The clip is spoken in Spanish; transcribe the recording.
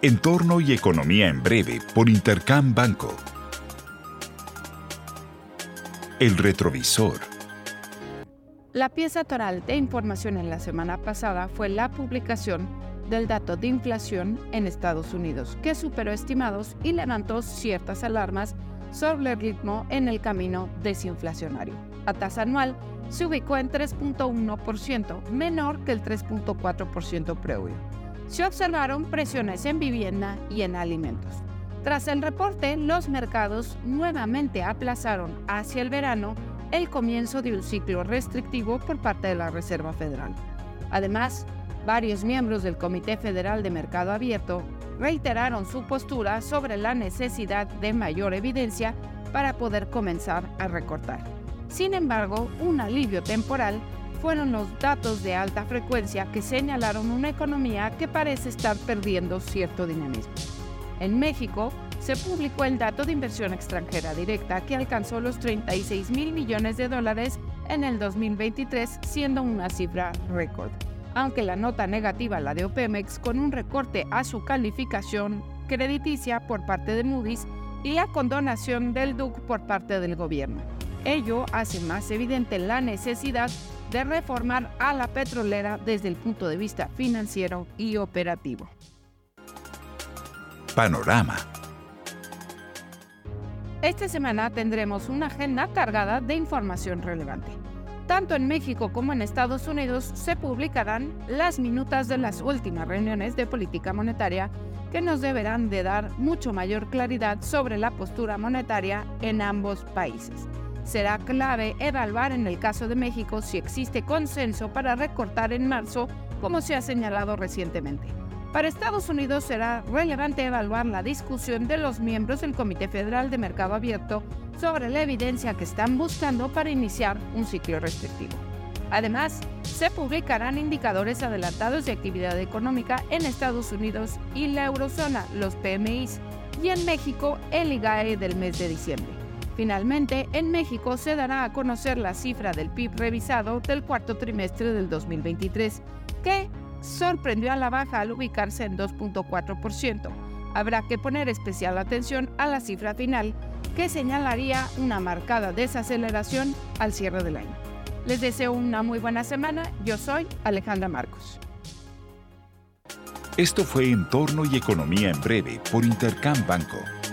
Entorno y economía en breve por Intercam Banco. El retrovisor. La pieza toral de información en la semana pasada fue la publicación del dato de inflación en Estados Unidos, que superó estimados y levantó ciertas alarmas sobre el ritmo en el camino desinflacionario. A tasa anual se ubicó en 3.1%, menor que el 3.4% previo. Se observaron presiones en vivienda y en alimentos. Tras el reporte, los mercados nuevamente aplazaron hacia el verano el comienzo de un ciclo restrictivo por parte de la Reserva Federal. Además, varios miembros del Comité Federal de Mercado Abierto reiteraron su postura sobre la necesidad de mayor evidencia para poder comenzar a recortar. Sin embargo, un alivio temporal fueron los datos de alta frecuencia que señalaron una economía que parece estar perdiendo cierto dinamismo. En México, se publicó el dato de inversión extranjera directa que alcanzó los 36 mil millones de dólares en el 2023, siendo una cifra récord. Aunque la nota negativa, la de Opemex, con un recorte a su calificación crediticia por parte de Moody's y la condonación del DUC por parte del gobierno. Ello hace más evidente la necesidad de reformar a la petrolera desde el punto de vista financiero y operativo. Panorama. Esta semana tendremos una agenda cargada de información relevante. Tanto en México como en Estados Unidos se publicarán las minutas de las últimas reuniones de política monetaria que nos deberán de dar mucho mayor claridad sobre la postura monetaria en ambos países. Será clave evaluar en el caso de México si existe consenso para recortar en marzo, como se ha señalado recientemente. Para Estados Unidos será relevante evaluar la discusión de los miembros del Comité Federal de Mercado Abierto sobre la evidencia que están buscando para iniciar un ciclo restrictivo. Además, se publicarán indicadores adelantados de actividad económica en Estados Unidos y la eurozona, los PMIs, y en México el IGAE del mes de diciembre. Finalmente, en México se dará a conocer la cifra del PIB revisado del cuarto trimestre del 2023, que sorprendió a la baja al ubicarse en 2.4%. Habrá que poner especial atención a la cifra final, que señalaría una marcada desaceleración al cierre del año. Les deseo una muy buena semana. Yo soy Alejandra Marcos. Esto fue Entorno y Economía en Breve por Intercam Banco.